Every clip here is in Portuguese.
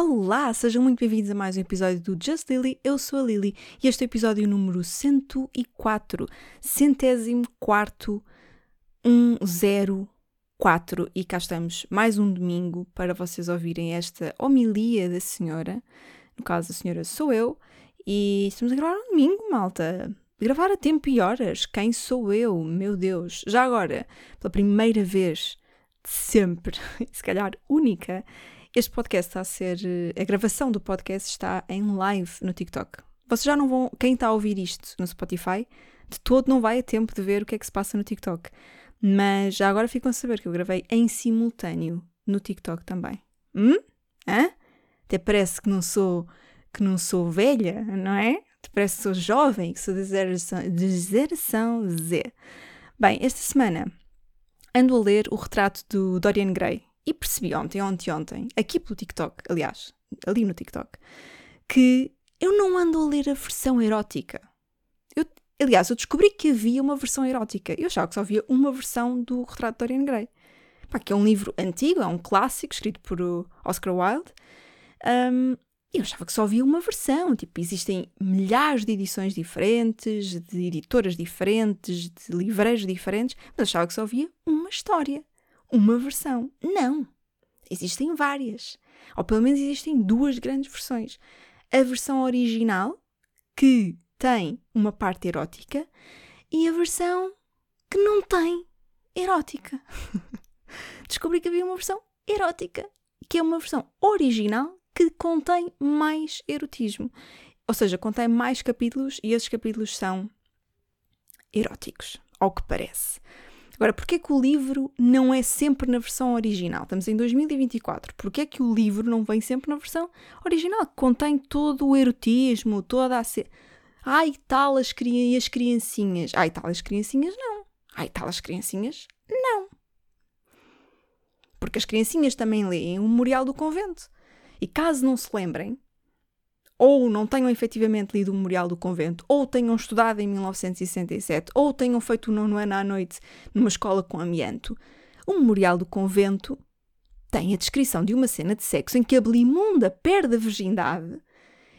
Olá, sejam muito bem-vindos a mais um episódio do Just Lily. Eu sou a Lily e este é o episódio número 104, centésimo quarto 104. E cá estamos, mais um domingo para vocês ouvirem esta homilia da senhora. No caso, a senhora sou eu. E estamos a gravar um domingo, malta. Gravar a tempo e horas. Quem sou eu? Meu Deus. Já agora, pela primeira vez de sempre, se calhar única, este podcast está a ser. A gravação do podcast está em live no TikTok. Vocês já não vão. Quem está a ouvir isto no Spotify, de todo não vai a tempo de ver o que é que se passa no TikTok. Mas já agora ficam a saber que eu gravei em simultâneo no TikTok também. Hum? Hã? Até parece que não sou que não sou velha, não é? Até parece que sou jovem, que sou de geração Z. Bem, esta semana ando a ler o retrato do Dorian Gray e percebi ontem, ontem, ontem, aqui pelo TikTok, aliás, ali no TikTok, que eu não ando a ler a versão erótica. Eu, aliás, eu descobri que havia uma versão erótica. Eu achava que só havia uma versão do Retrato de Dorian Gray. Pá, que é um livro antigo, é um clássico, escrito por Oscar Wilde. Um, eu achava que só havia uma versão. Tipo, existem milhares de edições diferentes, de editoras diferentes, de livreiros diferentes, mas achava que só havia uma história uma versão. Não! Existem várias. Ou pelo menos existem duas grandes versões. A versão original, que tem uma parte erótica, e a versão que não tem erótica. Descobri que havia uma versão erótica, que é uma versão original que contém mais erotismo. Ou seja, contém mais capítulos e esses capítulos são eróticos, ao que parece. Agora, porquê que o livro não é sempre na versão original? Estamos em 2024. Porquê que o livro não vem sempre na versão original? Contém todo o erotismo, toda a... Se... Ai, tal as, cri... as criancinhas. Ai, tal as criancinhas, não. Ai, tal as criancinhas, não. Porque as criancinhas também leem o Memorial do Convento. E caso não se lembrem, ou não tenham efetivamente lido o Memorial do Convento, ou tenham estudado em 1967, ou tenham feito o nono ano à noite numa escola com amianto, o Memorial do Convento tem a descrição de uma cena de sexo em que a Belimunda perde a virgindade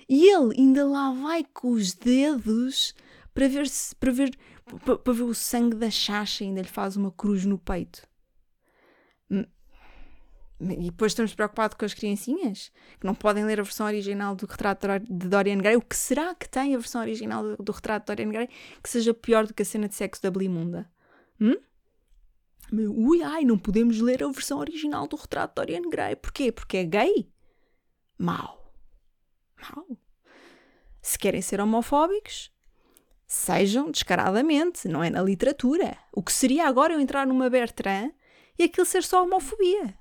e ele ainda lá vai com os dedos para ver, se, para ver, para, para ver o sangue da chacha e ainda lhe faz uma cruz no peito. E depois estamos preocupados com as criancinhas que não podem ler a versão original do retrato de Dorian Gray. O que será que tem a versão original do, do retrato de Dorian Gray que seja pior do que a cena de sexo da Belimunda? Hum? Ui, ai, não podemos ler a versão original do retrato de Dorian Gray. Porquê? Porque é gay? Mal. Mal. Se querem ser homofóbicos, sejam descaradamente, não é na literatura. O que seria agora eu entrar numa Bertrand e aquilo ser só homofobia?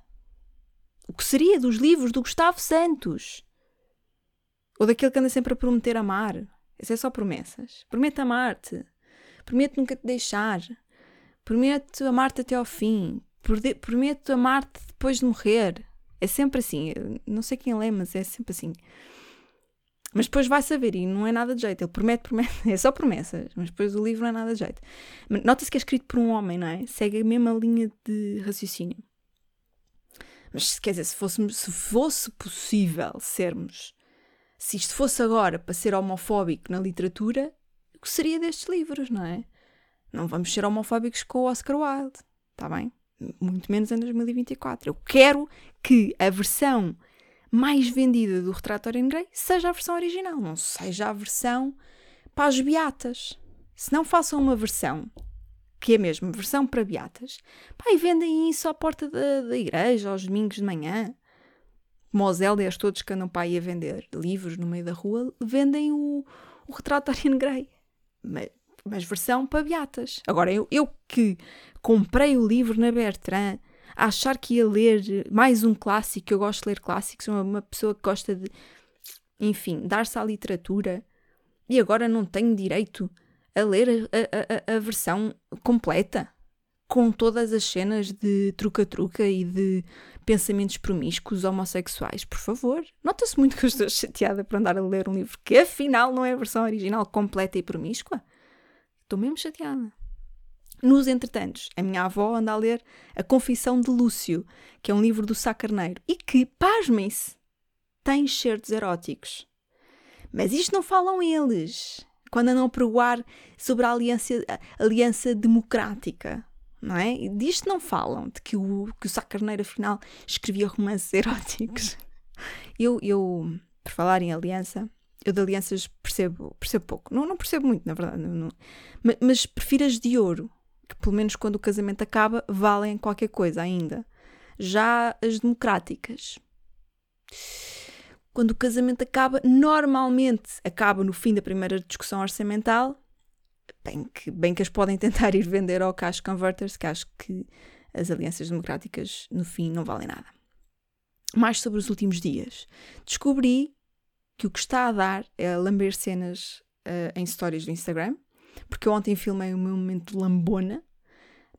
O que seria dos livros do Gustavo Santos? Ou daquele que anda sempre a prometer amar? Isso é só promessas. Prometo amar-te. Prometo nunca te deixar. Prometo amar-te até ao fim. Prometo amar-te depois de morrer. É sempre assim. Eu não sei quem lê, mas é sempre assim. Mas depois vai saber e não é nada de jeito. Ele promete, promete, é só promessas, mas depois o livro não é nada de jeito. Nota-se que é escrito por um homem, não é? Segue a mesma linha de raciocínio. Mas quer dizer, se fosse, se fosse possível sermos, se isto fosse agora para ser homofóbico na literatura, o que seria destes livros, não é? Não vamos ser homofóbicos com o Oscar Wilde, está bem? Muito menos em 2024. Eu quero que a versão mais vendida do Retrato Dorian Gray seja a versão original, não seja a versão para as beatas. Se não façam uma versão que é mesmo versão para beatas, pá, e vendem isso à porta da, da igreja, aos domingos de manhã. Como todos que andam para aí a vender livros no meio da rua, vendem o, o retrato de Ariane Gray. Mas, mas, versão para beatas. Agora, eu, eu que comprei o livro na Bertrand, a achar que ia ler mais um clássico, eu gosto de ler clássicos, sou uma pessoa que gosta de, enfim, dar-se à literatura, e agora não tenho direito a ler a, a, a versão completa, com todas as cenas de truca-truca e de pensamentos promíscuos homossexuais, por favor. Nota-se muito que eu estou chateada por andar a ler um livro que afinal não é a versão original completa e promíscua. Estou mesmo chateada. Nos entretantos, a minha avó anda a ler A Confissão de Lúcio, que é um livro do Sá Carneiro, e que, pasmem-se, tem certos eróticos. Mas isto não falam eles. Quando andam a pregoar sobre a aliança, a aliança democrática. Não é? Disto não falam, de que o, que o Sá Carneiro afinal escrevia romances eróticos. Eu, eu, por falar em aliança, eu de alianças percebo, percebo pouco. Não, não percebo muito, na verdade. Não, não. Mas, mas, prefiro as de ouro, que pelo menos quando o casamento acaba, valem qualquer coisa ainda. Já as democráticas. Quando o casamento acaba, normalmente acaba no fim da primeira discussão orçamental. Bem que, bem que as podem tentar ir vender ao cash converters, que acho que as alianças democráticas no fim não valem nada. Mais sobre os últimos dias. Descobri que o que está a dar é lamber cenas uh, em stories do Instagram, porque eu ontem filmei o meu momento de lambona,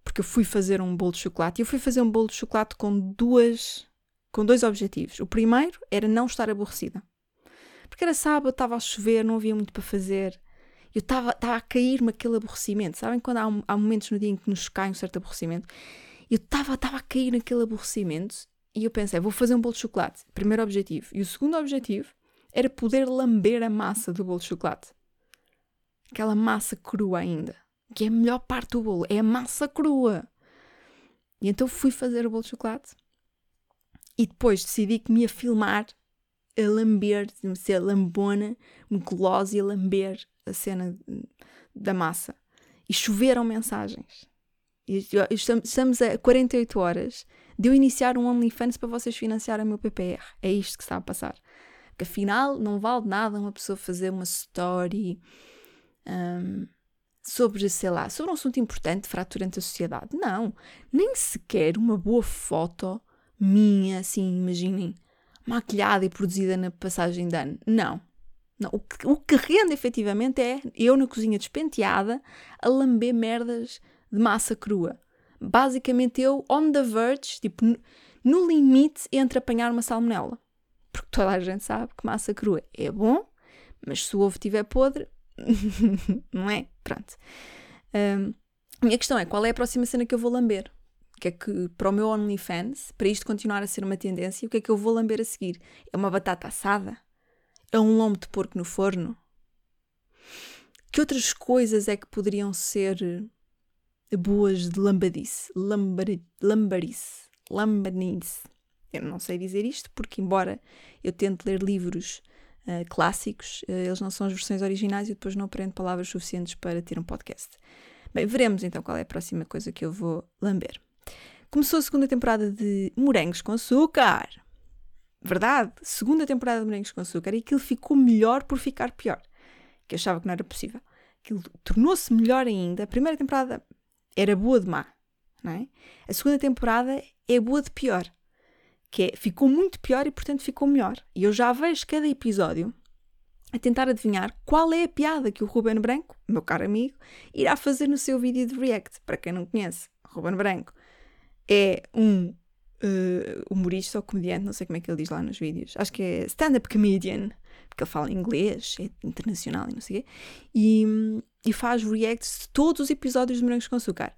porque eu fui fazer um bolo de chocolate e eu fui fazer um bolo de chocolate com duas com dois objetivos. O primeiro era não estar aborrecida. Porque era sábado, estava a chover, não havia muito para fazer. Eu estava a cair-me aquele aborrecimento. Sabem quando há, há, momentos no dia em que nos cai um certo aborrecimento? Eu estava a cair naquele aborrecimento e eu pensei, vou fazer um bolo de chocolate. Primeiro objetivo. E o segundo objetivo era poder lamber a massa do bolo de chocolate. Aquela massa crua ainda. Que é a melhor parte do bolo. É a massa crua. E então fui fazer o bolo de chocolate. E depois decidi que me ia filmar a lamber, a ser lambona, golosa e a lamber a cena da massa. E choveram mensagens. E estamos a 48 horas de eu iniciar um OnlyFans para vocês financiarem o meu PPR. É isto que está a passar que afinal não vale nada uma pessoa fazer uma story um, sobre, sei lá, sobre um assunto importante, fratura entre a sociedade. Não, nem sequer uma boa foto minha, assim, imaginem, maquilhada e produzida na passagem de ano. Não. Não, o que, o que rende efetivamente é eu na cozinha despenteada a lamber merdas de massa crua. Basicamente eu on the verge, tipo, no limite entre apanhar uma salmonela porque toda a gente sabe que massa crua é bom, mas se o ovo estiver podre, não é? Pronto. Um, a minha questão é: qual é a próxima cena que eu vou lamber? Que é que, para o meu OnlyFans, para isto continuar a ser uma tendência, o que é que eu vou lamber a seguir? É uma batata assada? É um lombo de porco no forno? Que outras coisas é que poderiam ser boas de lambadice? Lambar, lambarice? Lambanice? Eu não sei dizer isto porque, embora eu tente ler livros uh, clássicos, uh, eles não são as versões originais e depois não aprendo palavras suficientes para ter um podcast. Bem, veremos então qual é a próxima coisa que eu vou lamber. Começou a segunda temporada de Morangos com Açúcar. Verdade, segunda temporada de Morangos com Açúcar e aquilo ficou melhor por ficar pior. Que eu achava que não era possível. Aquilo tornou-se melhor ainda. A primeira temporada era boa de má, não é? A segunda temporada é boa de pior que é, ficou muito pior e portanto ficou melhor. E eu já vejo cada episódio a tentar adivinhar qual é a piada que o Ruben Branco, meu caro amigo, irá fazer no seu vídeo de react. Para quem não conhece, Ruben Branco é um uh, humorista ou comediante, não sei como é que ele diz lá nos vídeos. Acho que é stand-up comedian, porque ele fala inglês, é internacional e não sei o quê. E, e faz reacts de todos os episódios de Morangos com Açúcar.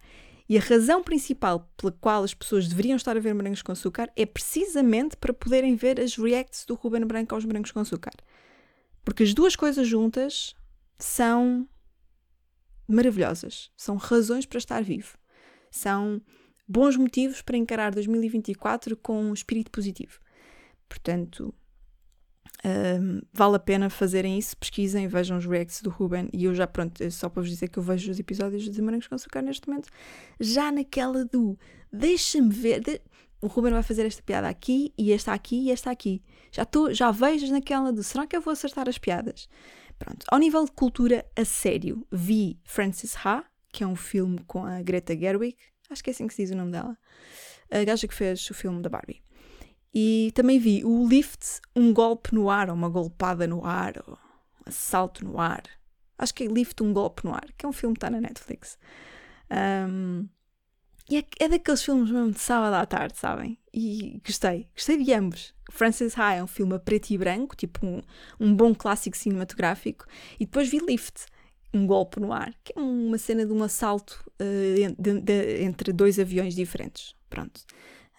E a razão principal pela qual as pessoas deveriam estar a ver morangos com açúcar é precisamente para poderem ver as reacts do Ruben Branco aos morangos com açúcar. Porque as duas coisas juntas são maravilhosas. São razões para estar vivo. São bons motivos para encarar 2024 com um espírito positivo. Portanto, um, vale a pena fazerem isso, pesquisem, vejam os reacts do Ruben. E eu já, pronto, é só para vos dizer que eu vejo os episódios de Morangos com Açúcar neste momento, já naquela do deixa-me ver. De... O Ruben vai fazer esta piada aqui, e esta aqui, e esta aqui. Já, tô, já vejo naquela do será que eu vou acertar as piadas? Pronto, ao nível de cultura a sério, vi Frances Ha, que é um filme com a Greta Gerwig, acho que é assim que se diz o nome dela, a gaja que fez o filme da Barbie. E também vi o Lift, um golpe no ar, ou uma golpada no ar, ou um assalto no ar. Acho que é Lift, um golpe no ar, que é um filme que está na Netflix. Um, e é, é, daqueles filmes mesmo de sábado à tarde, sabem? E gostei, gostei de ambos. Francis High é um filme a preto e branco, tipo um, um bom clássico cinematográfico. E depois vi Lift, um golpe no ar, que é uma cena de um assalto uh, de, de, entre dois aviões diferentes. Pronto.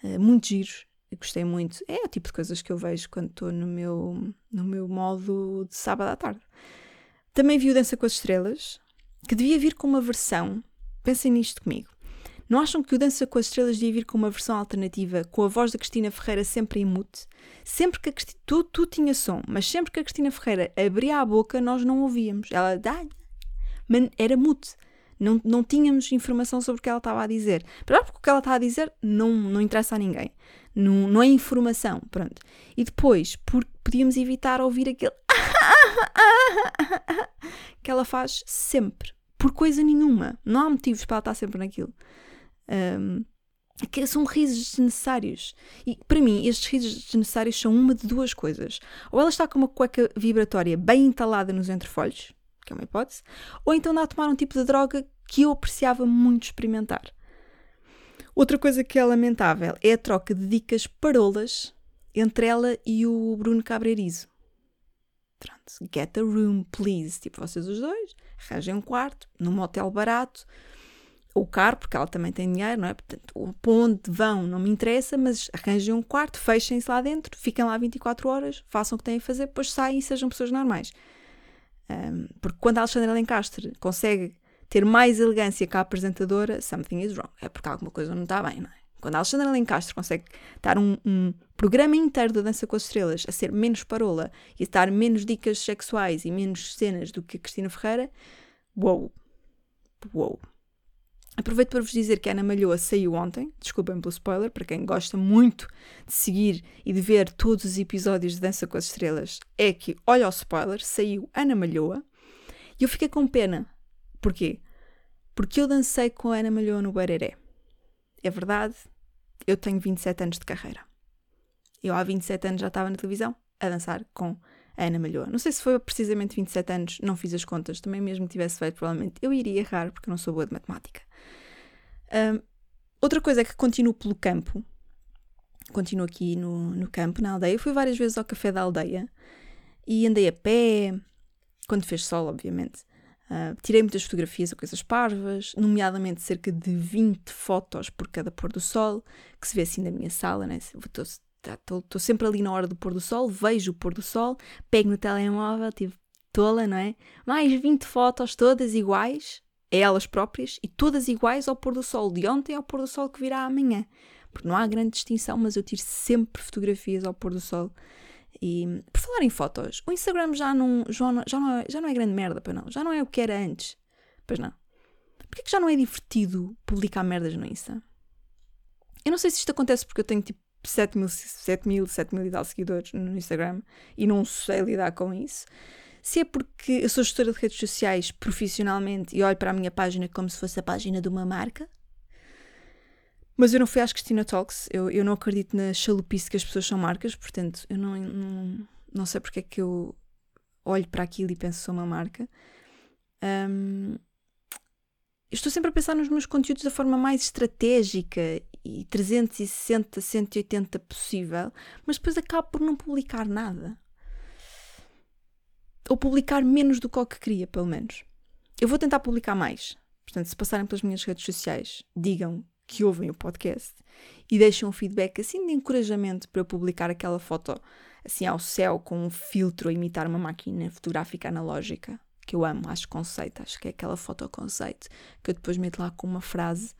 Uh, muito giros gostei muito. É o tipo de coisas que eu vejo quando estou no meu, no meu modo de sábado à tarde. Também vi o Dança com as Estrelas, que devia vir com uma versão. Pensem nisto comigo. Não acham que o Dança com as Estrelas devia vir com uma versão alternativa, com a voz da Cristina Ferreira sempre em mute? Sempre que a Cristina. Tu, tu tinha som, mas sempre que a Cristina Ferreira abria a boca, nós não ouvíamos. Ela. Mas era mute. Não, não tínhamos informação sobre o que ela estava a dizer. Primeiro porque o que ela está a dizer não, não interessa a ninguém. Não, não é informação, pronto. E depois, porque podíamos evitar ouvir aquele que ela faz sempre, por coisa nenhuma. Não há motivos para ela estar sempre naquilo. Um, que são risos desnecessários. E para mim, estes risos desnecessários são uma de duas coisas. Ou ela está com uma cueca vibratória bem entalada nos entrefolhos, que é uma hipótese, ou então anda a tomar um tipo de droga que eu apreciava muito experimentar. Outra coisa que é lamentável é a troca de dicas parolas entre ela e o Bruno Cabreirizo. Pronto, get a room, please. Tipo, vocês os dois, arranjem um quarto, num motel barato, ou caro, porque ela também tem dinheiro, não é? Portanto, para onde vão não me interessa, mas arranjem um quarto, fechem-se lá dentro, fiquem lá 24 horas, façam o que têm a fazer, depois saem e sejam pessoas normais. Um, porque quando a Alexandra Lencastre consegue ter mais elegância que a apresentadora, something is wrong. É porque alguma coisa não está bem, não é? Quando a Alexandra Lencastre consegue estar um, um, programa inteiro da Dança com as Estrelas a ser menos parola e a dar menos dicas sexuais e menos cenas do que a Cristina Ferreira, uou, uou. Aproveito para vos dizer que a Ana Malhoa saiu ontem, desculpem pelo spoiler, para quem gosta muito de seguir e de ver todos os episódios de Dança com as Estrelas, é que, olha o spoiler, saiu Ana Malhoa, e eu fiquei com pena. Porquê? Porque eu dancei com a Ana Malhoa no Bareré. É verdade, eu tenho 27 anos de carreira. Eu há 27 anos já estava na televisão a dançar com Ana Malhoa. Não sei se foi precisamente 27 anos, não fiz as contas, também mesmo que tivesse feito, provavelmente eu iria errar porque não sou boa de matemática. Um, outra coisa é que continuo pelo campo, continuo aqui no, no campo, na aldeia. fui várias vezes ao café da aldeia e andei a pé, quando fez sol, obviamente. Uh, tirei muitas fotografias a coisas parvas, nomeadamente cerca de 20 fotos por cada pôr do sol, que se vê assim na minha sala, né? Estou tá, sempre ali na hora do pôr do sol, vejo o pôr do sol, pego no telemóvel, tipo, tola, não é? Mais 20 fotos, todas iguais, a elas próprias, e todas iguais ao pôr do sol de ontem ao pôr do sol que virá amanhã. Porque não há grande distinção, mas eu tiro sempre fotografias ao pôr do sol e por falar em fotos, o Instagram já não, já não, já não, é, já não é grande merda, para não. Já não é o que era antes. Pois não. Porquê que já não é divertido publicar merdas no Insta? Eu não sei se isto acontece porque eu tenho tipo 7 mil, 7 mil, 7 mil e tal seguidores no Instagram e não sei lidar com isso. Se é porque eu sou gestora de redes sociais profissionalmente e olho para a minha página como se fosse a página de uma marca, mas eu não fui às Cristina Talks, eu, eu não acredito na chalupice que as pessoas são marcas, portanto, eu não, não, não sei porque é que eu olho para aquilo e penso que sou uma marca. Um, estou sempre a pensar nos meus conteúdos da forma mais estratégica e 360, 180 possível, mas depois acabo por não publicar nada. Ou publicar menos do que o que queria, pelo menos. Eu vou tentar publicar mais. Portanto, se passarem pelas minhas redes sociais, digam que ouvem o podcast e deixam um feedback assim de encorajamento para eu publicar aquela foto assim ao céu com um filtro a imitar uma máquina fotográfica analógica que eu amo, acho conceito, acho que é aquela foto conceito que eu depois meto lá com uma frase,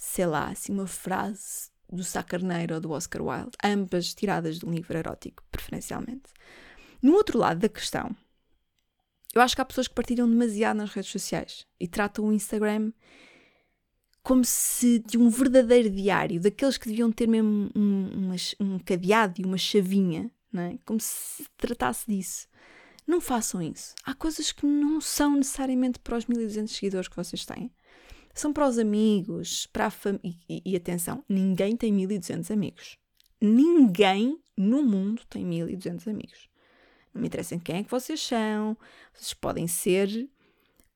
sei lá, assim uma frase do Sá Carneiro ou do Oscar Wilde, ambas tiradas de um livro erótico, preferencialmente. No outro lado da questão, eu acho que há pessoas que partilham demasiado nas redes sociais e tratam o Instagram como se de um verdadeiro diário, daqueles que deviam ter mesmo um, um cadeado e uma chavinha, não é? como se tratasse disso. Não façam isso. Há coisas que não são necessariamente para os 1200 seguidores que vocês têm. São para os amigos, para a família. E, e atenção, ninguém tem 1200 amigos. Ninguém no mundo tem 1200 amigos. Não me interessa quem é que vocês são. Vocês podem ser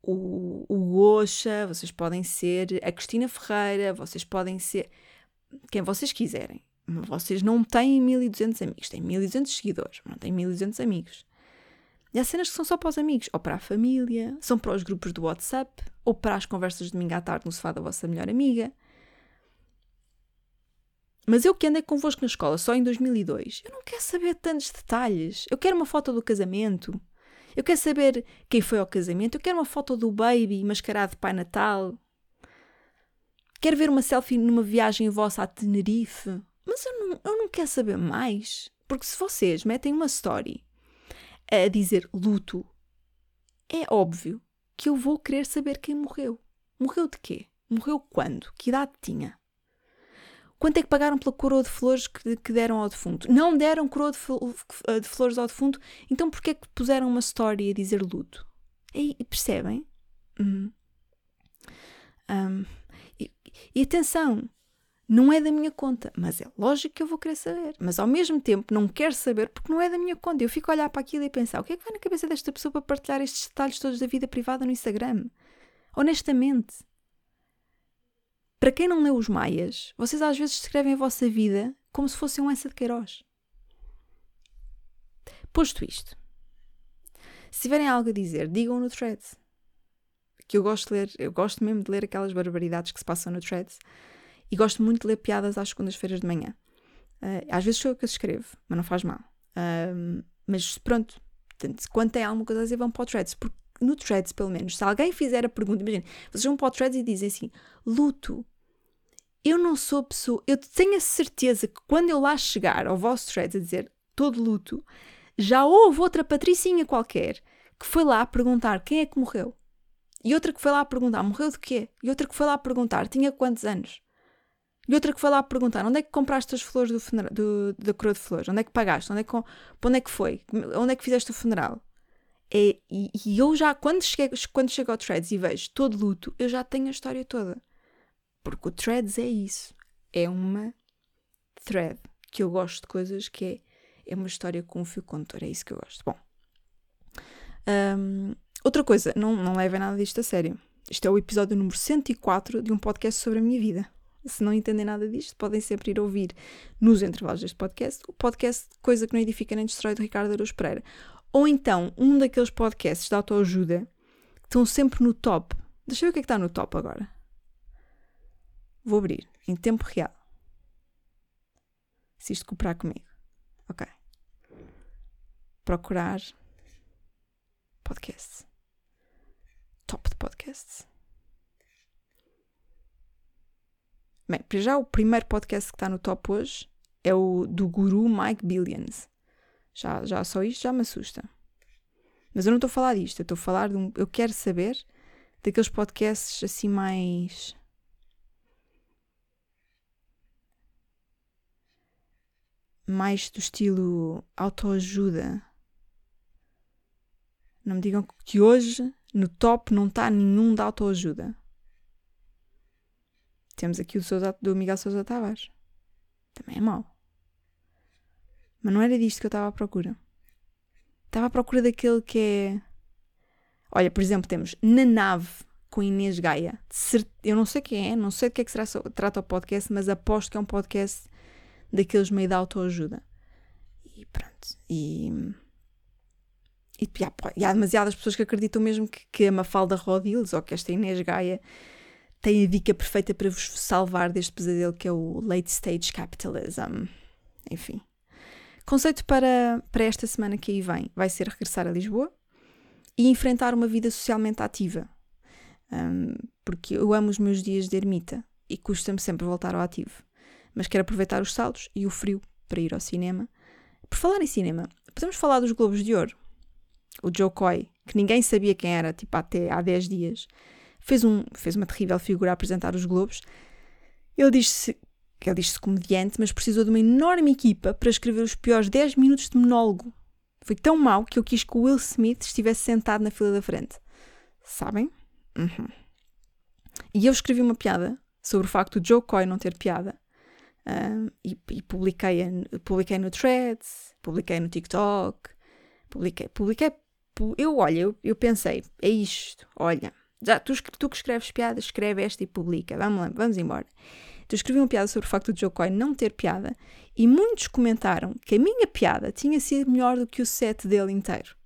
o, o Gosha, vocês podem ser a Cristina Ferreira, vocês podem ser quem vocês quiserem. Vocês não têm 1200 amigos, têm 1200 seguidores, não têm 1200 amigos. E há cenas que são só para os amigos, ou para a família, são para os grupos do WhatsApp, ou para as conversas de domingo à tarde no sofá da vossa melhor amiga. Mas eu que andei convosco na escola só em 2002, eu não quero saber tantos detalhes. Eu quero uma foto do casamento. Eu quero saber quem foi ao casamento. Eu quero uma foto do baby mascarado de Pai Natal. Quero ver uma selfie numa viagem vossa a Tenerife. Mas eu não, eu não quero saber mais. Porque se vocês metem uma story a dizer luto, é óbvio que eu vou querer saber quem morreu. Morreu de quê? Morreu quando? Que idade tinha? Quanto é que pagaram pela coroa de flores que, que deram ao defunto? Não deram coroa de, de, flores ao defunto, então porquê é que puseram uma história a dizer luto? E, percebem? Uhum. Um, e, e atenção, não é da minha conta, mas é lógico que eu vou querer saber. Mas ao mesmo tempo não quero saber porque não é da minha conta. Eu fico a olhar para aquilo e pensar: o que é que vai na cabeça desta pessoa para partilhar estes detalhes todos da vida privada no Instagram? Honestamente. Para quem não leu os Maias, vocês às vezes descrevem a vossa vida como se fosse um essa de Queiroz. Posto isto, se tiverem algo a dizer, digam no thread. Que eu gosto de ler, eu gosto mesmo de ler aquelas barbaridades que se passam no threads e gosto muito de ler piadas às segundas-feiras de manhã. Uh, às vezes sou eu que as escrevo, mas não faz mal. Uh, mas pronto, portanto, quando tem alguma coisa a dizer, vão para o threads, porque no threads, pelo menos, se alguém fizer a pergunta, imagina, vocês vão para o threads e dizem assim: luto, eu não sou pessoa. Eu tenho a certeza que quando eu lá chegar ao vosso thread a dizer todo luto, já houve outra patricinha qualquer que foi lá perguntar quem é que morreu. E outra que foi lá perguntar morreu de quê? E outra que foi lá perguntar tinha quantos anos? E outra que foi lá perguntar onde é que compraste as flores do, funeral, do da coroa de flores? Onde é que pagaste? Onde é que, onde é que foi? Onde é que fizeste o funeral? É, e, e, eu já, quando chego, quando chego ao Threads e vejo todo luto, eu já tenho a história toda. Porque o Threads é isso. É uma thread. Que eu gosto de coisas que é, é uma história com um fio condutor. É isso que eu gosto. Bom. Um, outra coisa, não, não levem nada disto a sério. Isto é o episódio número 104 de um podcast sobre a minha vida. Se não entendem nada disto, podem sempre ir ouvir nos intervalos deste podcast o podcast Coisa que não edifica nem destrói do Ricardo Araújo Pereira. Ou então um daqueles podcasts de autoajuda que estão sempre no top. Deixa eu ver o que é que está no top agora. Vou abrir em tempo real. Se isto cooperar comigo. Ok. Procurar podcasts. Top de podcasts. Bem, para já o primeiro podcast que está no top hoje é o do guru Mike Billions. Já, já só isto já me assusta. Mas eu não estou a falar disto, eu estou a falar de um. Eu quero saber daqueles podcasts assim mais mais do estilo autoajuda. Não me digam que hoje no top não está nenhum da autoajuda. Temos aqui o Sousa, do Miguel Sousa Tavares. Também é mau. Mas não era disto que eu estava à procura. Estava à procura daquele que é. Olha, por exemplo, temos Na Nave com Inês Gaia. Eu não sei quem é, não sei de que é que será, trata o podcast, mas aposto que é um podcast daqueles meio de autoajuda. E pronto. E, e, e, há demasiadas pessoas que acreditam mesmo que, que a Mafalda Rodiles ou que esta Inês Gaia tem a dica perfeita para vos salvar deste pesadelo que é o late stage capitalism. Enfim. Conceito para, para esta semana que aí vem vai ser regressar a Lisboa e enfrentar uma vida socialmente ativa. Um, porque eu amo os meus dias de ermita e custa-me sempre voltar ao ativo mas quero aproveitar os saltos e o frio para ir ao cinema. Por falar em cinema, podemos falar dos Globos de Ouro. O Joe Coy, que ninguém sabia quem era, tipo, até há 10 dias, fez, um, fez uma terrível figura a apresentar os Globos. Ele diz-se ele diz-se comediante, mas precisou de uma enorme equipa para escrever os piores 10 minutos de monólogo. Foi tão mau que eu quis que o Will Smith estivesse sentado na fila da frente. Sabem? Uhum. E eu escrevi uma piada sobre o facto de Joe Coy não ter piada e, e, publiquei, publiquei no Threads, publiquei no TikTok, publiquei, publiquei, eu, olha, eu, eu pensei, é isto, olha, já, tu, tu que escreves piadas, escreve esta e publica, vamos lá, vamos embora. Então escrevi uma piada sobre o facto de Joe Coy não ter piada e muitos comentaram que a minha piada tinha sido melhor do que o set dele inteiro.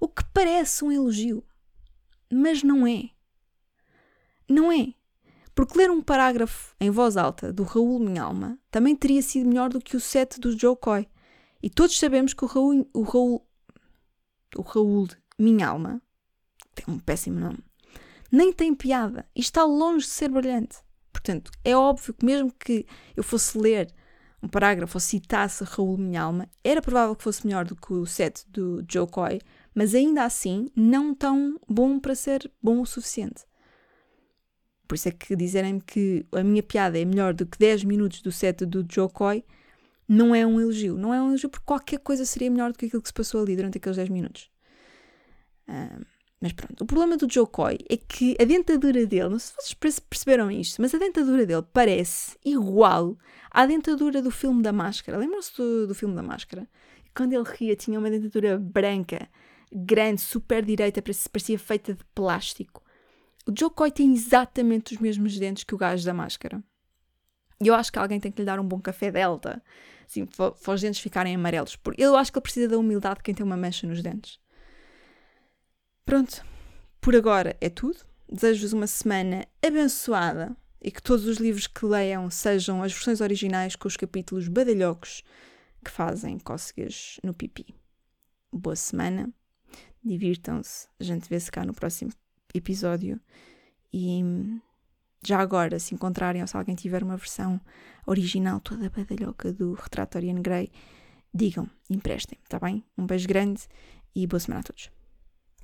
O que parece um elogio, mas não é. Não é. Porque ler um parágrafo em voz alta do Raul Minhalma também teria sido melhor do que o set do Joe Coy. E todos sabemos que o Raul, o Raul, o Raul Minhalma, tem um péssimo nome, nem tem piada e está longe de ser brilhante. Portanto, é óbvio que mesmo que eu fosse ler um parágrafo ou citasse Raul Minhalma, era provável que fosse melhor do que o set do Joe Coy, mas ainda assim não tão bom para ser bom o suficiente. Por isso é que dizerem-me que a minha piada é melhor do que 10 minutos do set do Joe Coy não é um elogio. Não é um elogio porque qualquer coisa seria melhor do que aquilo que se passou ali durante aqueles 10 minutos. Uh, mas pronto, o problema do Joe Coy é que a dentadura dele, não sei se vocês perceberam isto, mas a dentadura dele parece igual à dentadura do filme da Máscara. Lembram-se do, do filme da Máscara? Quando ele ria, tinha uma dentadura branca, grande, super direita, parecia feita de plástico. O Joe Coy tem exatamente os mesmos dentes que o gajo da Máscara. E eu acho que alguém tem que lhe dar um bom café delta, assim, para os dentes ficarem amarelos. Eu acho que ele precisa da humildade de quem tem uma mancha nos dentes. Pronto, por agora é tudo. Desejo-vos uma semana abençoada e que todos os livros que leiam sejam as versões originais com os capítulos badalhocos que fazem cócegas no pipi. Boa semana, divirtam-se, a gente vê-se cá no próximo episódio e já agora, se encontrarem ou se alguém tiver uma versão original toda badalhoca do Retrato Oriane Grey, digam, emprestem, tá bem? Um beijo grande e boa semana a todos.